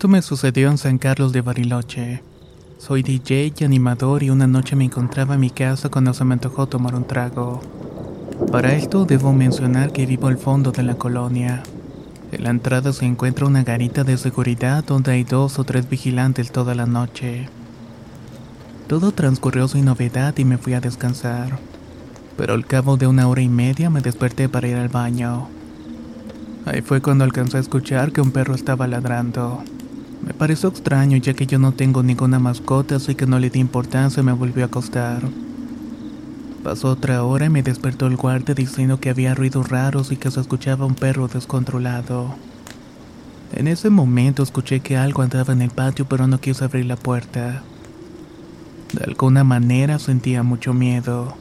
Esto me sucedió en San Carlos de Bariloche. Soy DJ y animador y una noche me encontraba en mi casa cuando se me antojó tomar un trago. Para esto debo mencionar que vivo al fondo de la colonia. En la entrada se encuentra una garita de seguridad donde hay dos o tres vigilantes toda la noche. Todo transcurrió sin novedad y me fui a descansar. Pero al cabo de una hora y media me desperté para ir al baño. Ahí fue cuando alcancé a escuchar que un perro estaba ladrando. Me pareció extraño ya que yo no tengo ninguna mascota, así que no le di importancia y me volvió a acostar. Pasó otra hora y me despertó el guardia diciendo que había ruidos raros y que se escuchaba un perro descontrolado. En ese momento escuché que algo andaba en el patio pero no quise abrir la puerta. De alguna manera sentía mucho miedo.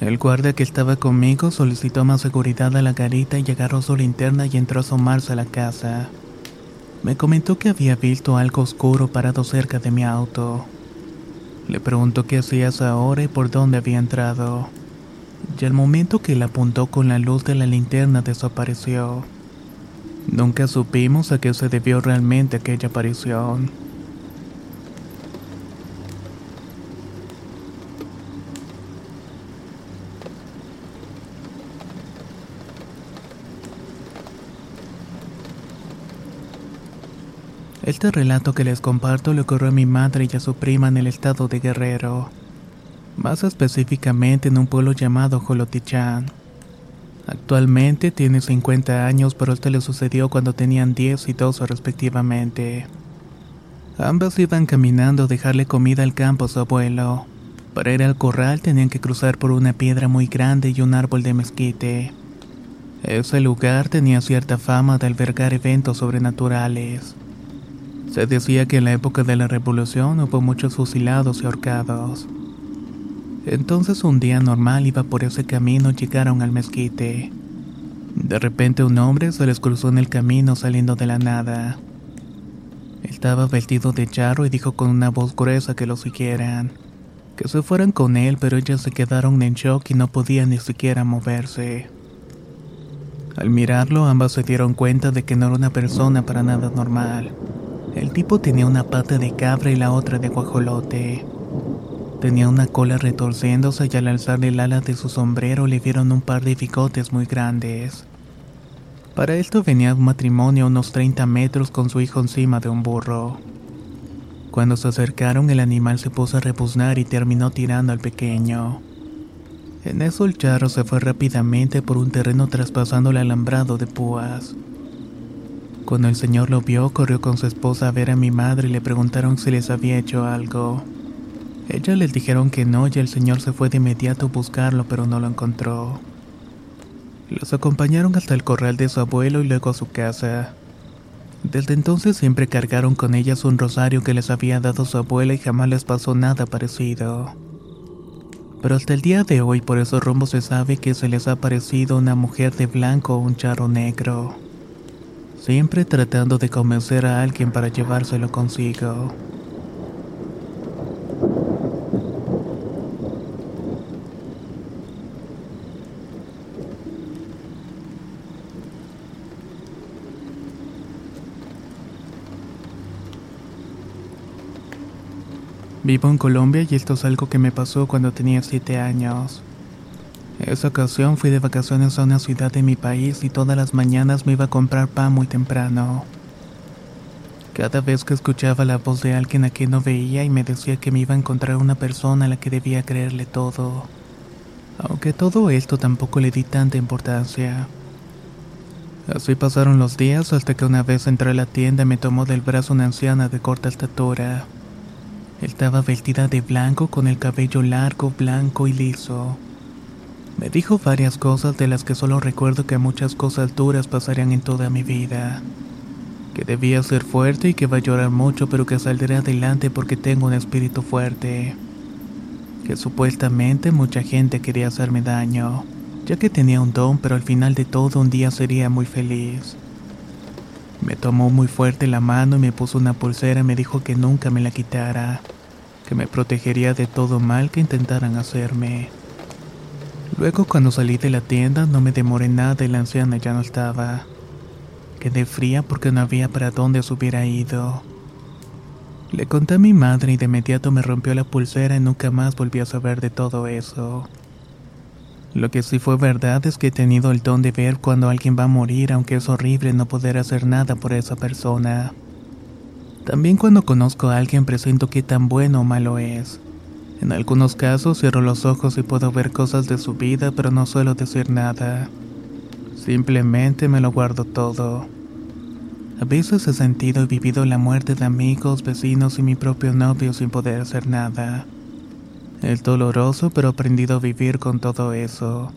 El guardia que estaba conmigo solicitó más seguridad a la garita y agarró su linterna y entró a asomarse a la casa. Me comentó que había visto algo oscuro parado cerca de mi auto. Le preguntó qué hacías ahora y por dónde había entrado. Y al momento que le apuntó con la luz de la linterna desapareció. Nunca supimos a qué se debió realmente aquella aparición. Este relato que les comparto le ocurrió a mi madre y a su prima en el estado de Guerrero, más específicamente en un pueblo llamado Jolotichán. Actualmente tiene 50 años, pero esto le sucedió cuando tenían 10 y 12 respectivamente. Ambas iban caminando a dejarle comida al campo a su abuelo. Para ir al corral tenían que cruzar por una piedra muy grande y un árbol de mezquite. Ese lugar tenía cierta fama de albergar eventos sobrenaturales. Se decía que en la época de la revolución hubo muchos fusilados y ahorcados. Entonces un día normal iba por ese camino llegaron al mezquite. De repente un hombre se les cruzó en el camino saliendo de la nada. Estaba vestido de charro y dijo con una voz gruesa que lo siguieran. Que se fueran con él, pero ellas se quedaron en shock y no podían ni siquiera moverse. Al mirarlo, ambas se dieron cuenta de que no era una persona para nada normal. El tipo tenía una pata de cabra y la otra de guajolote. Tenía una cola retorciéndose y al alzar el ala de su sombrero le vieron un par de bigotes muy grandes. Para esto venía un matrimonio a unos 30 metros con su hijo encima de un burro. Cuando se acercaron el animal se puso a rebuznar y terminó tirando al pequeño. En eso el charro se fue rápidamente por un terreno traspasando el alambrado de púas. Cuando el señor lo vio, corrió con su esposa a ver a mi madre y le preguntaron si les había hecho algo. Ellas les dijeron que no y el señor se fue de inmediato a buscarlo, pero no lo encontró. Los acompañaron hasta el corral de su abuelo y luego a su casa. Desde entonces siempre cargaron con ellas un rosario que les había dado su abuela y jamás les pasó nada parecido. Pero hasta el día de hoy por esos rumbos se sabe que se les ha aparecido una mujer de blanco o un charro negro siempre tratando de convencer a alguien para llevárselo consigo. Vivo en Colombia y esto es algo que me pasó cuando tenía 7 años. Esa ocasión fui de vacaciones a una ciudad de mi país y todas las mañanas me iba a comprar pan muy temprano. Cada vez que escuchaba la voz de alguien a quien no veía y me decía que me iba a encontrar una persona a la que debía creerle todo. Aunque todo esto tampoco le di tanta importancia. Así pasaron los días hasta que una vez entré a la tienda y me tomó del brazo una anciana de corta estatura. Estaba vestida de blanco con el cabello largo, blanco y liso. Me dijo varias cosas de las que solo recuerdo que muchas cosas duras pasarían en toda mi vida que debía ser fuerte y que va a llorar mucho pero que saldré adelante porque tengo un espíritu fuerte. Que supuestamente mucha gente quería hacerme daño, ya que tenía un don pero al final de todo un día sería muy feliz. Me tomó muy fuerte la mano y me puso una pulsera y me dijo que nunca me la quitara, que me protegería de todo mal que intentaran hacerme. Luego cuando salí de la tienda no me demoré nada y la anciana ya no estaba. Quedé fría porque no había para dónde se hubiera ido. Le conté a mi madre y de inmediato me rompió la pulsera y nunca más volví a saber de todo eso. Lo que sí fue verdad es que he tenido el don de ver cuando alguien va a morir, aunque es horrible no poder hacer nada por esa persona. También cuando conozco a alguien presiento qué tan bueno o malo es. En algunos casos cierro los ojos y puedo ver cosas de su vida, pero no suelo decir nada. Simplemente me lo guardo todo. A veces he sentido y vivido la muerte de amigos, vecinos y mi propio novio sin poder hacer nada. Es doloroso, pero he aprendido a vivir con todo eso.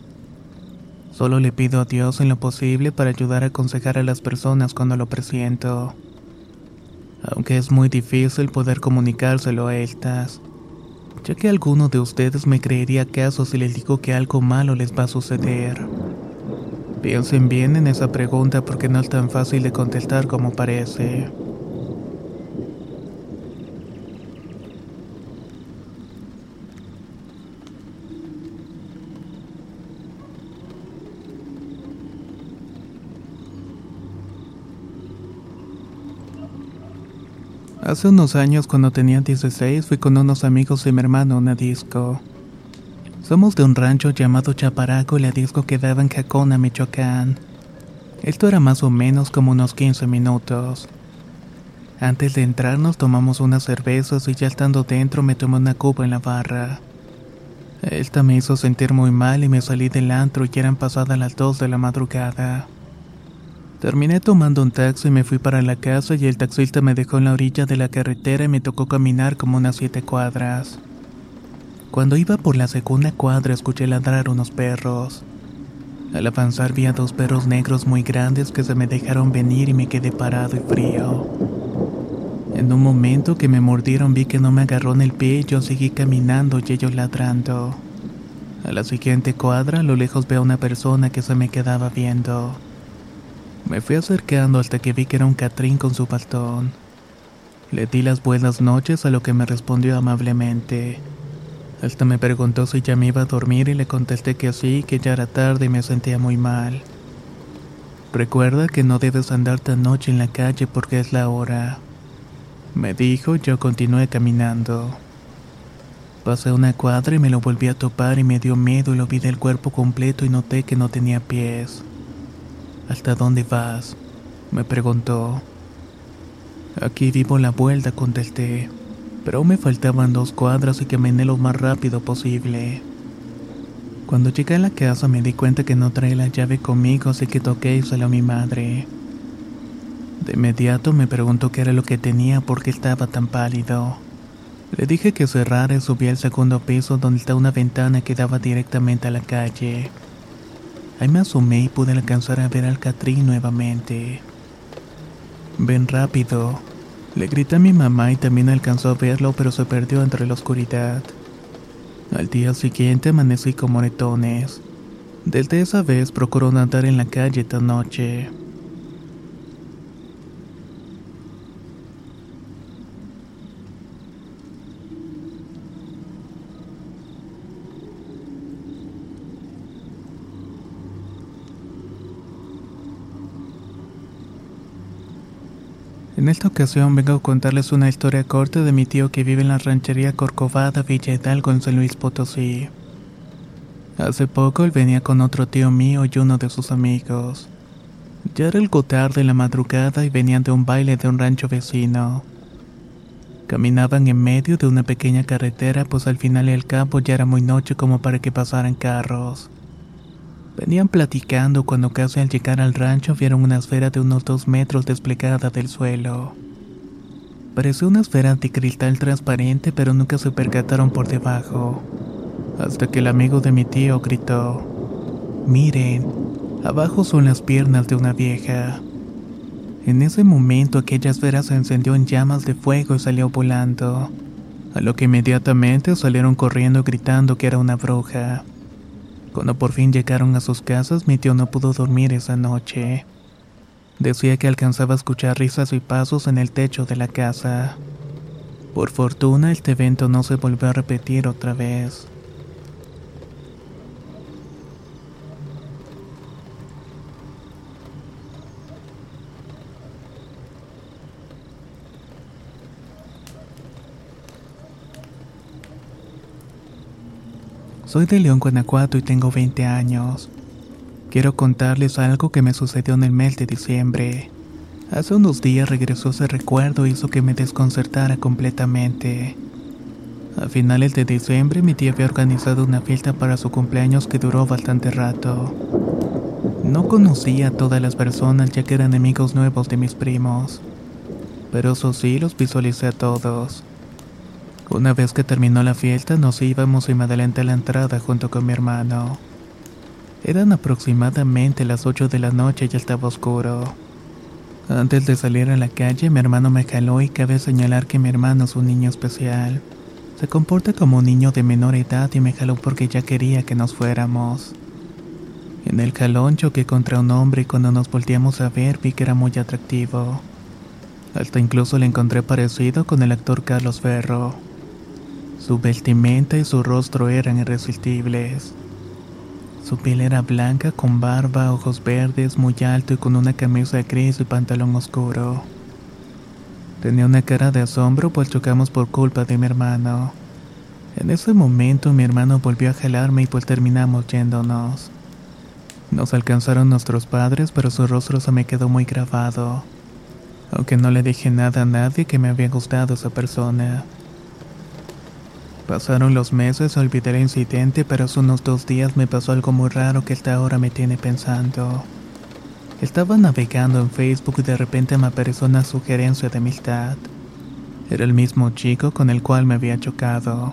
Solo le pido a Dios en lo posible para ayudar a aconsejar a las personas cuando lo presiento. Aunque es muy difícil poder comunicárselo a estas, ya que alguno de ustedes me creería acaso si les digo que algo malo les va a suceder. Piensen bien en esa pregunta porque no es tan fácil de contestar como parece. Hace unos años, cuando tenía 16, fui con unos amigos y mi hermano a una disco. Somos de un rancho llamado Chaparaco y la disco quedaba en Jacona, Michoacán. Esto era más o menos como unos 15 minutos. Antes de entrar nos tomamos unas cervezas y ya estando dentro me tomé una cuba en la barra. Esta me hizo sentir muy mal y me salí del antro y eran pasadas las 2 de la madrugada. Terminé tomando un taxi y me fui para la casa y el taxista me dejó en la orilla de la carretera y me tocó caminar como unas 7 cuadras. Cuando iba por la segunda cuadra escuché ladrar unos perros. Al avanzar vi a dos perros negros muy grandes que se me dejaron venir y me quedé parado y frío. En un momento que me mordieron vi que no me agarró en el pie y yo seguí caminando y ellos ladrando. A la siguiente cuadra a lo lejos veo a una persona que se me quedaba viendo. Me fui acercando hasta que vi que era un Catrín con su bastón. Le di las buenas noches a lo que me respondió amablemente. Hasta me preguntó si ya me iba a dormir y le contesté que sí, que ya era tarde y me sentía muy mal. Recuerda que no debes andar tan noche en la calle porque es la hora. Me dijo, yo continué caminando. Pasé una cuadra y me lo volví a topar y me dio miedo y lo vi del cuerpo completo y noté que no tenía pies. ¿Hasta dónde vas? Me preguntó. Aquí vivo la vuelta, contesté pero me faltaban dos cuadras y caminé lo más rápido posible. Cuando llegué a la casa me di cuenta que no traía la llave conmigo, así que toqué y salió mi madre. De inmediato me preguntó qué era lo que tenía porque estaba tan pálido. Le dije que cerrara y subí al segundo piso donde está una ventana que daba directamente a la calle. Ahí me asomé y pude alcanzar a ver al Catrín nuevamente. Ven rápido, le grité a mi mamá y también alcanzó a verlo, pero se perdió entre la oscuridad. Al día siguiente amanecí con moretones. Desde esa vez procuró no andar en la calle esta noche. En esta ocasión vengo a contarles una historia corta de mi tío que vive en la ranchería Corcovada, Villa Hidalgo, en San Luis Potosí. Hace poco él venía con otro tío mío y uno de sus amigos. Ya era algo tarde en la madrugada y venían de un baile de un rancho vecino. Caminaban en medio de una pequeña carretera, pues al final del campo ya era muy noche como para que pasaran carros. Venían platicando cuando casi al llegar al rancho vieron una esfera de unos dos metros desplegada del suelo. Pareció una esfera de cristal transparente, pero nunca se percataron por debajo. Hasta que el amigo de mi tío gritó: Miren, abajo son las piernas de una vieja. En ese momento aquella esfera se encendió en llamas de fuego y salió volando, a lo que inmediatamente salieron corriendo gritando que era una bruja. Cuando por fin llegaron a sus casas, mi tío no pudo dormir esa noche. Decía que alcanzaba a escuchar risas y pasos en el techo de la casa. Por fortuna, este evento no se volvió a repetir otra vez. Soy de León, Guanajuato y tengo 20 años. Quiero contarles algo que me sucedió en el mes de diciembre. Hace unos días regresó ese recuerdo y hizo que me desconcertara completamente. A finales de diciembre mi tía había organizado una fiesta para su cumpleaños que duró bastante rato. No conocía a todas las personas ya que eran amigos nuevos de mis primos, pero eso sí los visualicé a todos. Una vez que terminó la fiesta nos íbamos y me adelanté a la entrada junto con mi hermano. Eran aproximadamente las 8 de la noche y estaba oscuro. Antes de salir a la calle, mi hermano me jaló y cabe señalar que mi hermano es un niño especial. Se comporta como un niño de menor edad y me jaló porque ya quería que nos fuéramos. En el jalón choqué contra un hombre y cuando nos volteamos a ver vi que era muy atractivo. Hasta incluso le encontré parecido con el actor Carlos Ferro. Su vestimenta y su rostro eran irresistibles. Su piel era blanca con barba, ojos verdes, muy alto y con una camisa gris y pantalón oscuro. Tenía una cara de asombro pues chocamos por culpa de mi hermano. En ese momento mi hermano volvió a jalarme y pues terminamos yéndonos. Nos alcanzaron nuestros padres pero su rostro se me quedó muy grabado. Aunque no le dije nada a nadie que me había gustado esa persona. Pasaron los meses, olvidé el incidente, pero hace unos dos días me pasó algo muy raro que hasta ahora me tiene pensando. Estaba navegando en Facebook y de repente me apareció una sugerencia de amistad. Era el mismo chico con el cual me había chocado.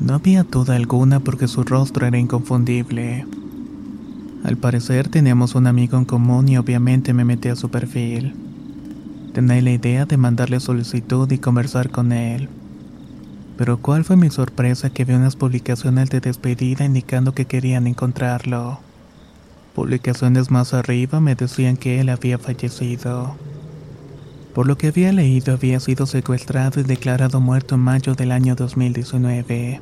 No había duda alguna porque su rostro era inconfundible. Al parecer teníamos un amigo en común y obviamente me metí a su perfil. Tenía la idea de mandarle solicitud y conversar con él. Pero cuál fue mi sorpresa que vi unas publicaciones de despedida indicando que querían encontrarlo. Publicaciones más arriba me decían que él había fallecido. Por lo que había leído había sido secuestrado y declarado muerto en mayo del año 2019.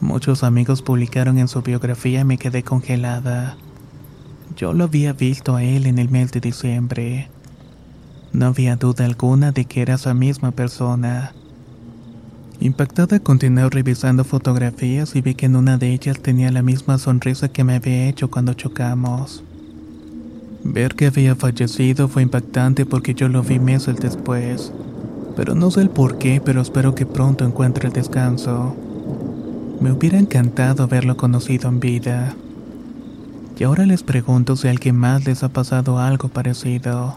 Muchos amigos publicaron en su biografía y me quedé congelada. Yo lo había visto a él en el mes de diciembre. No había duda alguna de que era esa misma persona. Impactada continué revisando fotografías y vi que en una de ellas tenía la misma sonrisa que me había hecho cuando chocamos. Ver que había fallecido fue impactante porque yo lo vi meses después. Pero no sé el por qué, pero espero que pronto encuentre el descanso. Me hubiera encantado haberlo conocido en vida. Y ahora les pregunto si a alguien más les ha pasado algo parecido.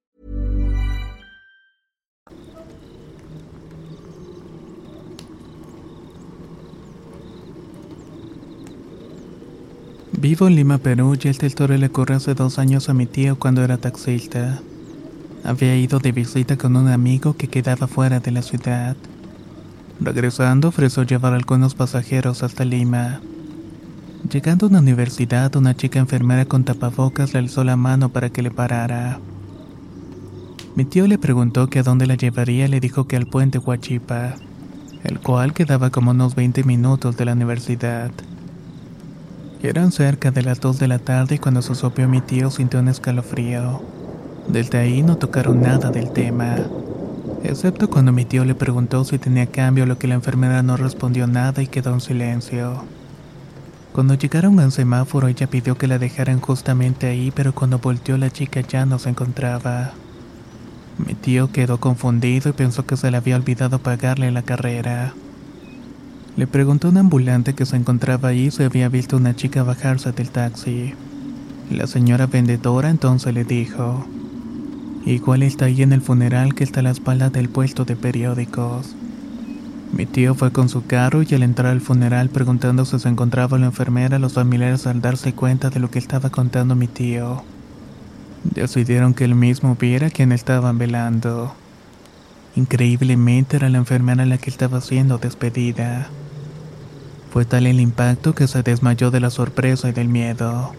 Vivo en Lima, Perú, y esta historia le ocurrió hace dos años a mi tío cuando era taxista. Había ido de visita con un amigo que quedaba fuera de la ciudad. Regresando, ofreció llevar a algunos pasajeros hasta Lima. Llegando a una universidad, una chica enfermera con tapabocas le alzó la mano para que le parara. Mi tío le preguntó que a dónde la llevaría y le dijo que al puente Huachipa, el cual quedaba como unos 20 minutos de la universidad. Eran cerca de las 2 de la tarde cuando se sopió mi tío sintió un escalofrío. Desde ahí no tocaron nada del tema, excepto cuando mi tío le preguntó si tenía cambio, lo que la enfermera no respondió nada y quedó en silencio. Cuando llegaron a un semáforo ella pidió que la dejaran justamente ahí, pero cuando volteó la chica ya no se encontraba. Mi tío quedó confundido y pensó que se le había olvidado pagarle la carrera. Le preguntó a un ambulante que se encontraba ahí si había visto una chica bajarse del taxi. La señora vendedora entonces le dijo, igual está ahí en el funeral que está a la espalda del puesto de periódicos. Mi tío fue con su carro y al entrar al funeral preguntando si se encontraba la enfermera, los familiares al darse cuenta de lo que estaba contando mi tío, decidieron que él mismo viera quién estaban velando. Increíblemente era la enfermera la que estaba siendo despedida. Fue tal el impacto que se desmayó de la sorpresa y del miedo.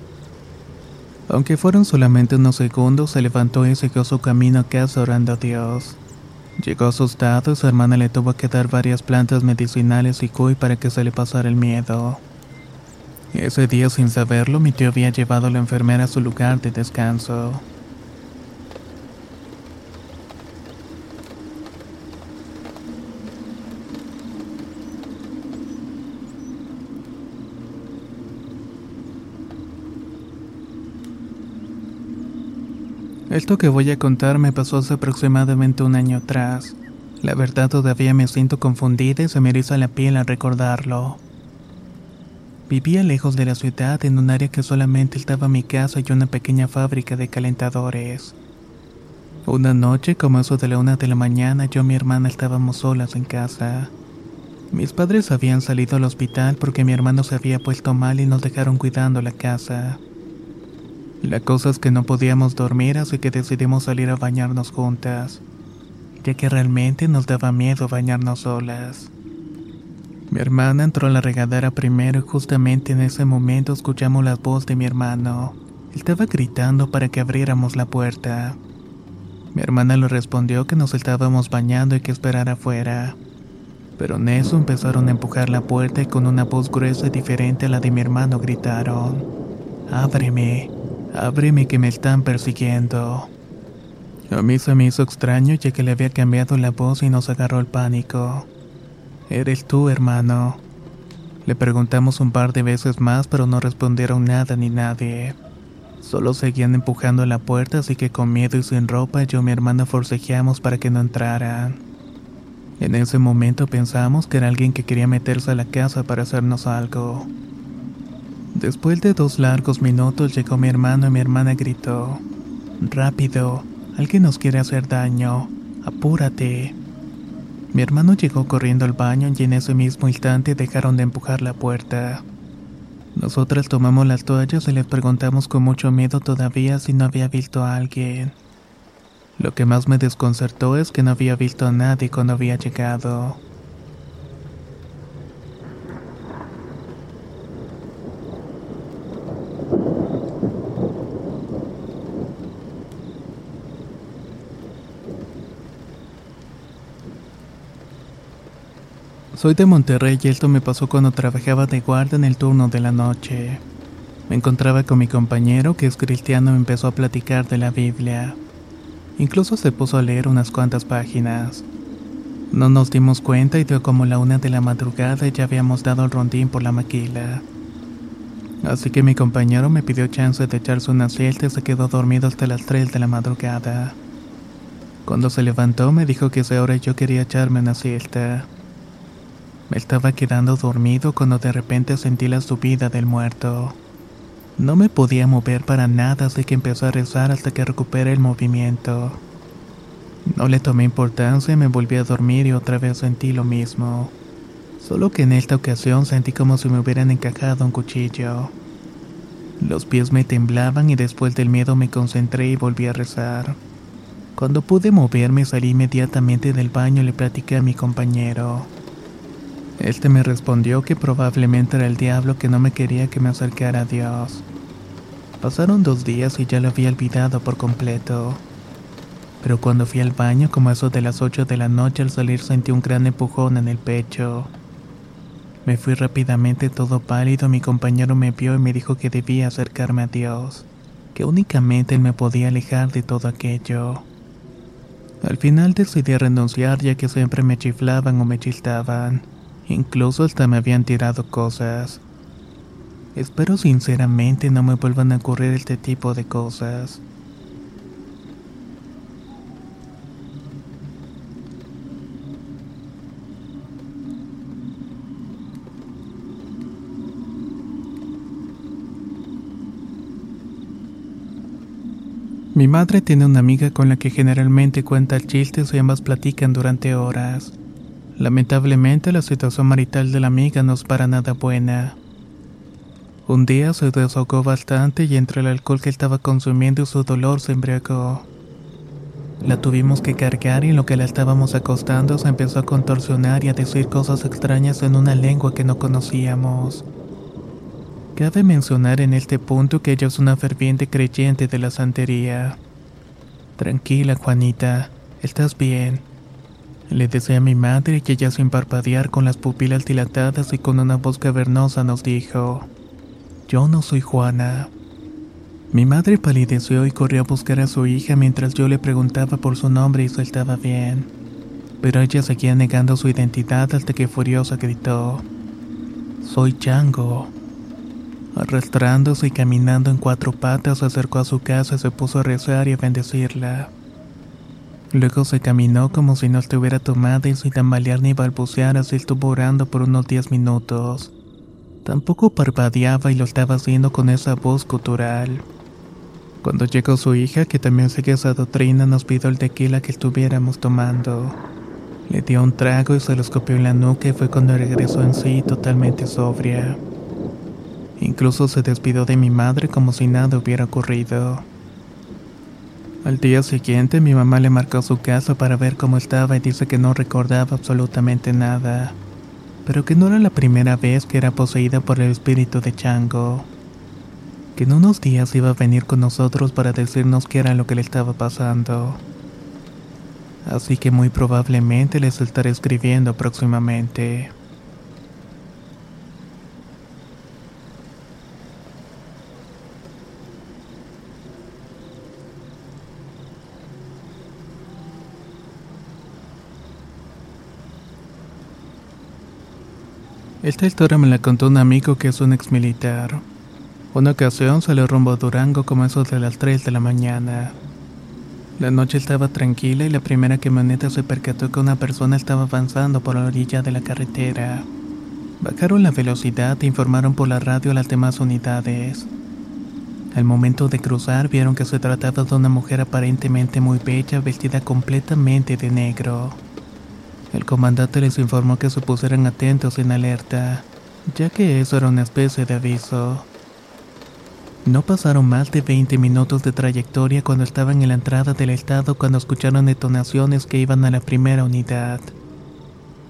Aunque fueron solamente unos segundos, se levantó y siguió su camino a casa orando a Dios. Llegó asustado y su hermana le tuvo que dar varias plantas medicinales y cuy para que se le pasara el miedo. Ese día, sin saberlo, mi tío había llevado a la enfermera a su lugar de descanso. Esto que voy a contar me pasó hace aproximadamente un año atrás. La verdad todavía me siento confundida y se me eriza la piel al recordarlo. Vivía lejos de la ciudad en un área que solamente estaba mi casa y una pequeña fábrica de calentadores. Una noche, como eso de la una de la mañana, yo y mi hermana estábamos solas en casa. Mis padres habían salido al hospital porque mi hermano se había puesto mal y nos dejaron cuidando la casa. La cosa es que no podíamos dormir, así que decidimos salir a bañarnos juntas, ya que realmente nos daba miedo bañarnos solas. Mi hermana entró a la regadera primero y justamente en ese momento escuchamos la voz de mi hermano. Estaba gritando para que abriéramos la puerta. Mi hermana le respondió que nos estábamos bañando y que esperara afuera. Pero en eso empezaron a empujar la puerta y con una voz gruesa y diferente a la de mi hermano gritaron, Ábreme, Ábreme que me están persiguiendo. A mí se me hizo extraño ya que le había cambiado la voz y nos agarró el pánico. ¿Eres tú, hermano? Le preguntamos un par de veces más, pero no respondieron nada ni nadie. Solo seguían empujando la puerta, así que con miedo y sin ropa, yo y mi hermana forcejeamos para que no entraran. En ese momento pensamos que era alguien que quería meterse a la casa para hacernos algo. Después de dos largos minutos llegó mi hermano y mi hermana gritó, Rápido, alguien nos quiere hacer daño, apúrate. Mi hermano llegó corriendo al baño y en ese mismo instante dejaron de empujar la puerta. Nosotras tomamos las toallas y les preguntamos con mucho miedo todavía si no había visto a alguien. Lo que más me desconcertó es que no había visto a nadie cuando había llegado. Soy de Monterrey y esto me pasó cuando trabajaba de guardia en el turno de la noche. Me encontraba con mi compañero que es cristiano y empezó a platicar de la Biblia. Incluso se puso a leer unas cuantas páginas. No nos dimos cuenta y dio como la una de la madrugada y ya habíamos dado el rondín por la maquila. Así que mi compañero me pidió chance de echarse una siesta y se quedó dormido hasta las 3 de la madrugada. Cuando se levantó me dijo que esa hora yo quería echarme una siesta. Me estaba quedando dormido cuando de repente sentí la subida del muerto. No me podía mover para nada, así que empezó a rezar hasta que recuperé el movimiento. No le tomé importancia y me volví a dormir y otra vez sentí lo mismo. Solo que en esta ocasión sentí como si me hubieran encajado un cuchillo. Los pies me temblaban y después del miedo me concentré y volví a rezar. Cuando pude moverme salí inmediatamente del baño y le platiqué a mi compañero. Este me respondió que probablemente era el diablo que no me quería que me acercara a Dios. Pasaron dos días y ya lo había olvidado por completo. Pero cuando fui al baño, como eso de las 8 de la noche, al salir sentí un gran empujón en el pecho. Me fui rápidamente todo pálido, mi compañero me vio y me dijo que debía acercarme a Dios, que únicamente él me podía alejar de todo aquello. Al final decidí renunciar ya que siempre me chiflaban o me chistaban, incluso hasta me habían tirado cosas. Espero sinceramente no me vuelvan a ocurrir este tipo de cosas. Mi madre tiene una amiga con la que generalmente cuenta chistes y ambas platican durante horas. Lamentablemente la situación marital de la amiga no es para nada buena. Un día se desahogó bastante y entre el alcohol que estaba consumiendo y su dolor se embriagó. La tuvimos que cargar y en lo que la estábamos acostando se empezó a contorsionar y a decir cosas extrañas en una lengua que no conocíamos. Cabe mencionar en este punto que ella es una ferviente creyente de la santería. Tranquila, Juanita, estás bien. Le decía a mi madre que ella sin parpadear con las pupilas dilatadas y con una voz cavernosa nos dijo, Yo no soy Juana. Mi madre palideció y corrió a buscar a su hija mientras yo le preguntaba por su nombre y si estaba bien. Pero ella seguía negando su identidad hasta que furiosa gritó, Soy Chango. Arrastrándose y caminando en cuatro patas, se acercó a su casa y se puso a rezar y a bendecirla. Luego se caminó como si no estuviera tomada y sin tambalear ni balbucear, así estuvo orando por unos diez minutos. Tampoco parpadeaba y lo estaba haciendo con esa voz cultural. Cuando llegó su hija, que también sigue esa doctrina, nos pidió el tequila que estuviéramos tomando. Le dio un trago y se lo escopió en la nuca y fue cuando regresó en sí totalmente sobria. Incluso se despidió de mi madre como si nada hubiera ocurrido. Al día siguiente mi mamá le marcó su casa para ver cómo estaba y dice que no recordaba absolutamente nada, pero que no era la primera vez que era poseída por el espíritu de Chango, que en unos días iba a venir con nosotros para decirnos qué era lo que le estaba pasando. Así que muy probablemente les estaré escribiendo próximamente. Esta historia me la contó un amigo que es un ex militar. Una ocasión salió rumbo a Durango como eso de las 3 de la mañana. La noche estaba tranquila y la primera camioneta se percató que una persona estaba avanzando por la orilla de la carretera. Bajaron la velocidad e informaron por la radio a las demás unidades. Al momento de cruzar vieron que se trataba de una mujer aparentemente muy bella vestida completamente de negro. El comandante les informó que se pusieran atentos en alerta, ya que eso era una especie de aviso. No pasaron más de 20 minutos de trayectoria cuando estaban en la entrada del estado cuando escucharon detonaciones que iban a la primera unidad.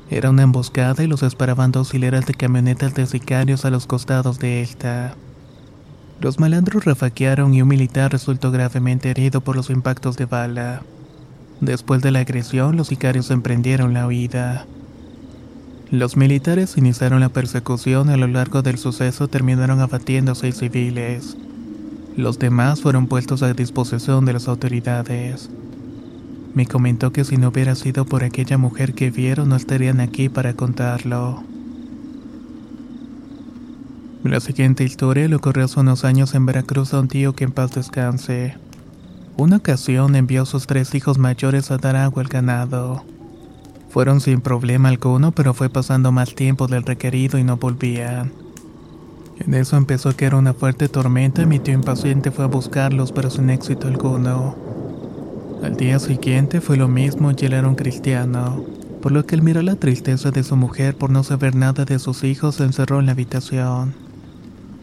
Era una emboscada y los esperaban dos hileras de camionetas de sicarios a los costados de esta. Los malandros rafaquearon y un militar resultó gravemente herido por los impactos de bala. Después de la agresión, los sicarios emprendieron la huida. Los militares iniciaron la persecución y a lo largo del suceso terminaron abatiendo seis civiles. Los demás fueron puestos a disposición de las autoridades. Me comentó que si no hubiera sido por aquella mujer que vieron no estarían aquí para contarlo. La siguiente historia le ocurrió hace unos años en Veracruz a un tío que en paz descanse. Una ocasión envió a sus tres hijos mayores a dar agua al ganado. Fueron sin problema alguno, pero fue pasando más tiempo del requerido y no volvían. En eso empezó a caer una fuerte tormenta y mi tío impaciente fue a buscarlos, pero sin éxito alguno. Al día siguiente fue lo mismo y él era un cristiano, por lo que él miró la tristeza de su mujer por no saber nada de sus hijos se encerró en la habitación.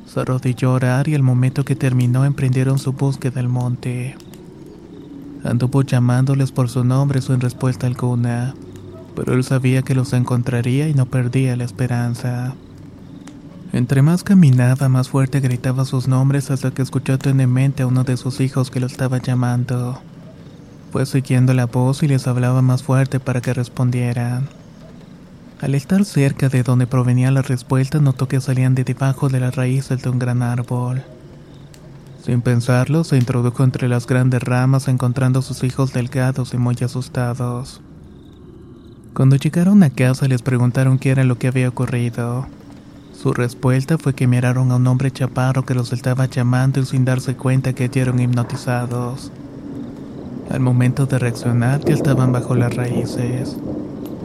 Se arrodilló a orar y al momento que terminó emprendieron su búsqueda al monte. Anduvo llamándoles por su nombre sin respuesta alguna, pero él sabía que los encontraría y no perdía la esperanza. Entre más caminaba, más fuerte gritaba sus nombres hasta que escuchó tenemente a uno de sus hijos que lo estaba llamando. Fue siguiendo la voz y les hablaba más fuerte para que respondieran. Al estar cerca de donde provenía la respuesta, notó que salían de debajo de las raíces de un gran árbol. Sin pensarlo, se introdujo entre las grandes ramas encontrando a sus hijos delgados y muy asustados. Cuando llegaron a casa les preguntaron qué era lo que había ocurrido. Su respuesta fue que miraron a un hombre chaparro que los estaba llamando y sin darse cuenta que eran hipnotizados. Al momento de reaccionar ya estaban bajo las raíces,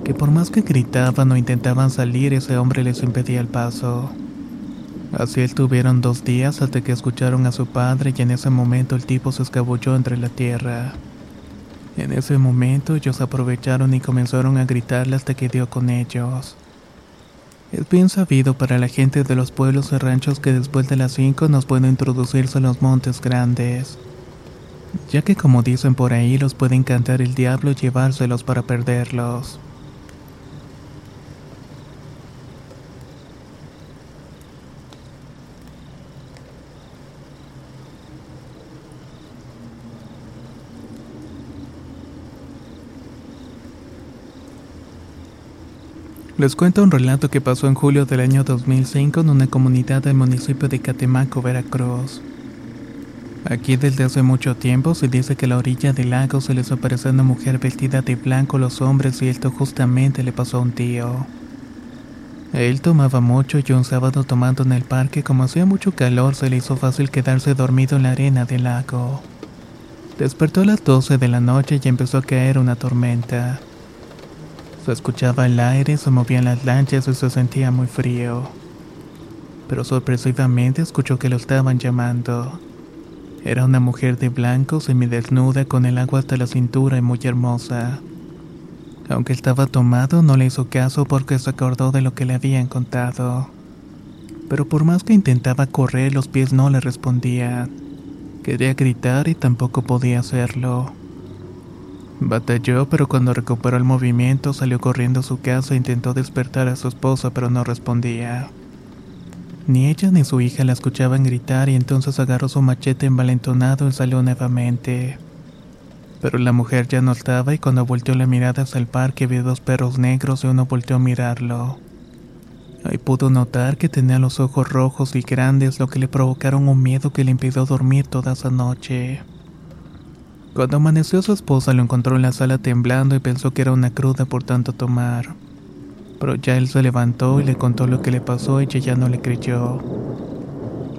que por más que gritaban o intentaban salir ese hombre les impedía el paso. Así estuvieron dos días hasta que escucharon a su padre y en ese momento el tipo se escabulló entre la tierra. En ese momento ellos aprovecharon y comenzaron a gritarle hasta que dio con ellos. Es bien sabido para la gente de los pueblos y ranchos que después de las 5 nos pueden introducirse a los montes grandes, ya que como dicen por ahí los puede encantar el diablo y llevárselos para perderlos. Les cuento un relato que pasó en julio del año 2005 en una comunidad del municipio de Catemaco, Veracruz. Aquí desde hace mucho tiempo se dice que a la orilla del lago se les apareció una mujer vestida de blanco a los hombres y esto justamente le pasó a un tío. Él tomaba mucho y un sábado tomando en el parque como hacía mucho calor se le hizo fácil quedarse dormido en la arena del lago. Despertó a las 12 de la noche y empezó a caer una tormenta. Se escuchaba el aire, se movían las lanchas y se sentía muy frío. Pero sorpresivamente escuchó que lo estaban llamando. Era una mujer de blanco, semidesnuda, con el agua hasta la cintura y muy hermosa. Aunque estaba tomado, no le hizo caso porque se acordó de lo que le habían contado. Pero por más que intentaba correr, los pies no le respondían. Quería gritar y tampoco podía hacerlo. Batalló, pero cuando recuperó el movimiento salió corriendo a su casa e intentó despertar a su esposa, pero no respondía. Ni ella ni su hija la escuchaban gritar y entonces agarró su machete envalentonado y salió nuevamente. Pero la mujer ya no estaba y cuando volteó la mirada hacia el parque vio dos perros negros y uno volteó a mirarlo. Ahí pudo notar que tenía los ojos rojos y grandes, lo que le provocaron un miedo que le impidió dormir toda esa noche. Cuando amaneció su esposa lo encontró en la sala temblando y pensó que era una cruda por tanto tomar. Pero ya él se levantó y le contó lo que le pasó y ella ya no le creyó.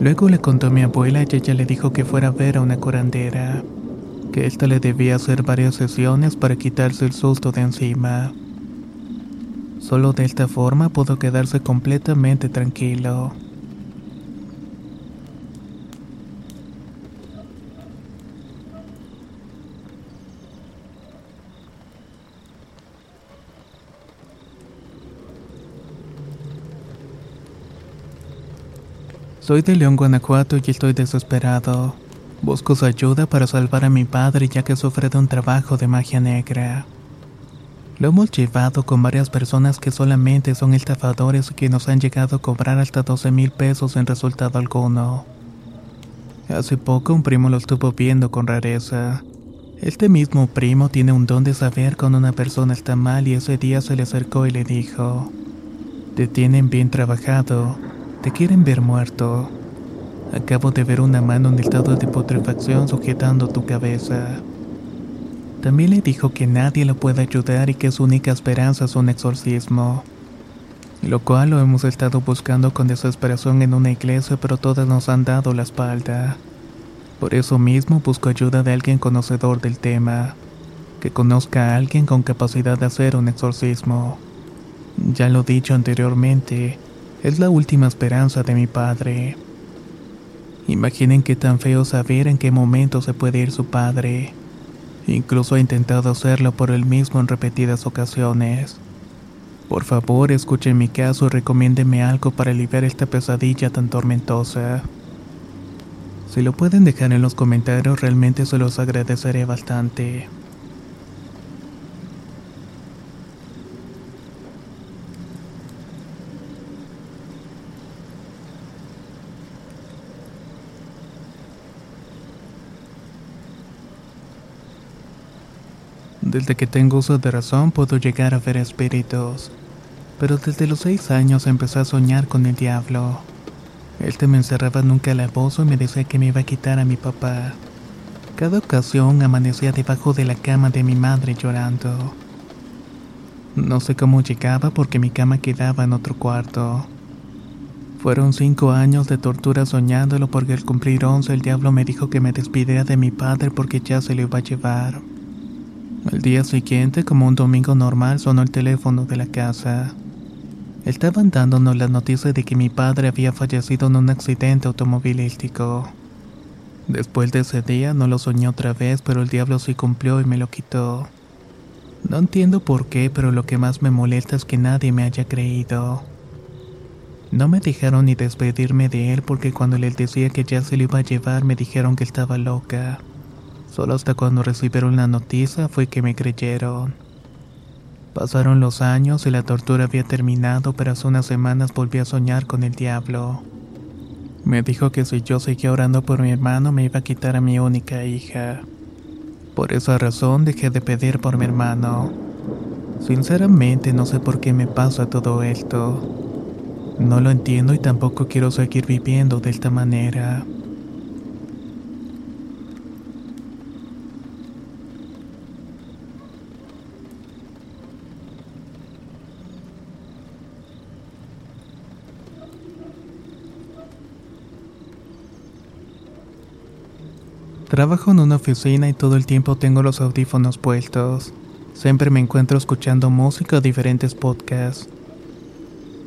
Luego le contó a mi abuela y ella le dijo que fuera a ver a una curandera, que ésta le debía hacer varias sesiones para quitarse el susto de encima. Solo de esta forma pudo quedarse completamente tranquilo. Soy de León, Guanajuato y estoy desesperado. Busco su ayuda para salvar a mi padre ya que sufre de un trabajo de magia negra. Lo hemos llevado con varias personas que solamente son estafadores y que nos han llegado a cobrar hasta 12 mil pesos sin resultado alguno. Hace poco un primo lo estuvo viendo con rareza. Este mismo primo tiene un don de saber cuando una persona está mal y ese día se le acercó y le dijo, Te tienen bien trabajado, te quieren ver muerto. Acabo de ver una mano en estado de putrefacción sujetando tu cabeza. También le dijo que nadie lo puede ayudar y que su única esperanza es un exorcismo. Lo cual lo hemos estado buscando con desesperación en una iglesia, pero todas nos han dado la espalda. Por eso mismo busco ayuda de alguien conocedor del tema, que conozca a alguien con capacidad de hacer un exorcismo. Ya lo dicho anteriormente, es la última esperanza de mi padre. Imaginen qué tan feo saber en qué momento se puede ir su padre. Incluso ha intentado hacerlo por él mismo en repetidas ocasiones. Por favor, escuchen mi caso y recomiéndeme algo para aliviar esta pesadilla tan tormentosa. Si lo pueden dejar en los comentarios, realmente se los agradeceré bastante. Desde que tengo uso de razón puedo llegar a ver espíritus, pero desde los seis años empecé a soñar con el diablo. Este me encerraba en un calabozo y me decía que me iba a quitar a mi papá. Cada ocasión amanecía debajo de la cama de mi madre llorando. No sé cómo llegaba porque mi cama quedaba en otro cuarto. Fueron cinco años de tortura soñándolo porque al cumplir once el diablo me dijo que me despidiera de mi padre porque ya se lo iba a llevar. Al día siguiente, como un domingo normal, sonó el teléfono de la casa. Estaban dándonos la noticia de que mi padre había fallecido en un accidente automovilístico. Después de ese día no lo soñé otra vez, pero el diablo sí cumplió y me lo quitó. No entiendo por qué, pero lo que más me molesta es que nadie me haya creído. No me dejaron ni despedirme de él porque cuando les decía que ya se lo iba a llevar me dijeron que estaba loca. Solo hasta cuando recibieron la noticia fue que me creyeron. Pasaron los años y la tortura había terminado, pero hace unas semanas volví a soñar con el diablo. Me dijo que si yo seguía orando por mi hermano me iba a quitar a mi única hija. Por esa razón dejé de pedir por mi hermano. Sinceramente no sé por qué me pasa todo esto. No lo entiendo y tampoco quiero seguir viviendo de esta manera. Trabajo en una oficina y todo el tiempo tengo los audífonos puestos. Siempre me encuentro escuchando música o diferentes podcasts.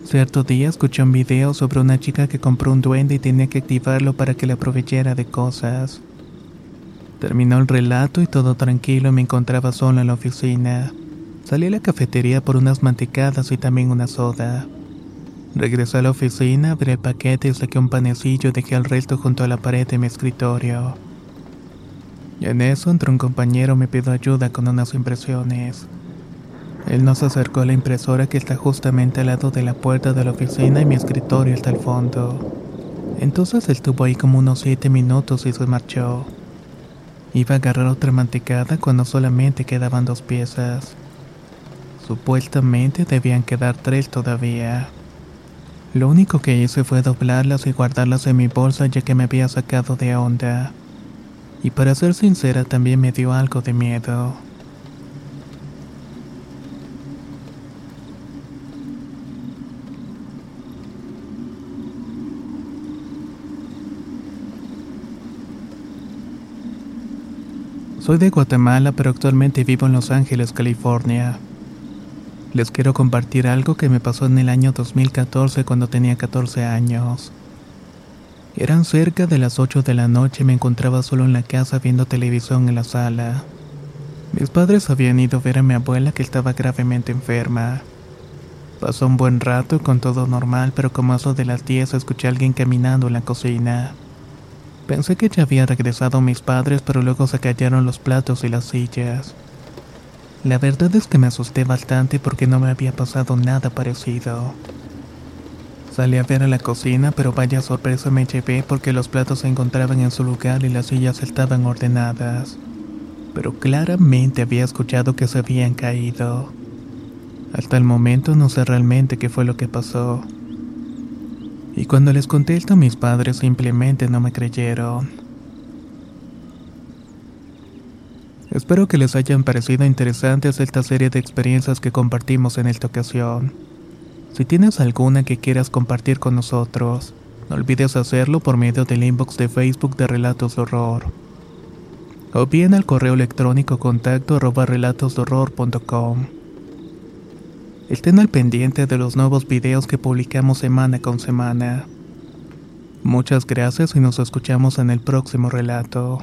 Cierto día escuché un video sobre una chica que compró un duende y tenía que activarlo para que le aprovechara de cosas. Terminó el relato y todo tranquilo me encontraba solo en la oficina. Salí a la cafetería por unas mantecadas y también una soda. Regresé a la oficina, abrí el paquete y saqué un panecillo y dejé el resto junto a la pared de mi escritorio. Y en eso entró un compañero me pidió ayuda con unas impresiones. Él nos acercó a la impresora que está justamente al lado de la puerta de la oficina y mi escritorio está al fondo. Entonces estuvo ahí como unos siete minutos y se marchó. Iba a agarrar otra mantecada cuando solamente quedaban dos piezas. Supuestamente debían quedar tres todavía. Lo único que hice fue doblarlas y guardarlas en mi bolsa ya que me había sacado de onda y para ser sincera también me dio algo de miedo. Soy de Guatemala, pero actualmente vivo en Los Ángeles, California. Les quiero compartir algo que me pasó en el año 2014 cuando tenía 14 años. Eran cerca de las 8 de la noche y me encontraba solo en la casa viendo televisión en la sala. Mis padres habían ido a ver a mi abuela que estaba gravemente enferma. Pasó un buen rato con todo normal, pero como eso de las 10 escuché a alguien caminando en la cocina. Pensé que ya había regresado mis padres, pero luego se cayeron los platos y las sillas. La verdad es que me asusté bastante porque no me había pasado nada parecido. Salí a ver a la cocina, pero vaya sorpresa me llevé porque los platos se encontraban en su lugar y las sillas estaban ordenadas. Pero claramente había escuchado que se habían caído. Hasta el momento no sé realmente qué fue lo que pasó. Y cuando les conté esto a mis padres simplemente no me creyeron. Espero que les hayan parecido interesantes esta serie de experiencias que compartimos en esta ocasión. Si tienes alguna que quieras compartir con nosotros, no olvides hacerlo por medio del inbox de Facebook de Relatos de Horror. O bien al correo electrónico contacto arroba relatosdehorror.com. Estén al pendiente de los nuevos videos que publicamos semana con semana. Muchas gracias y nos escuchamos en el próximo relato.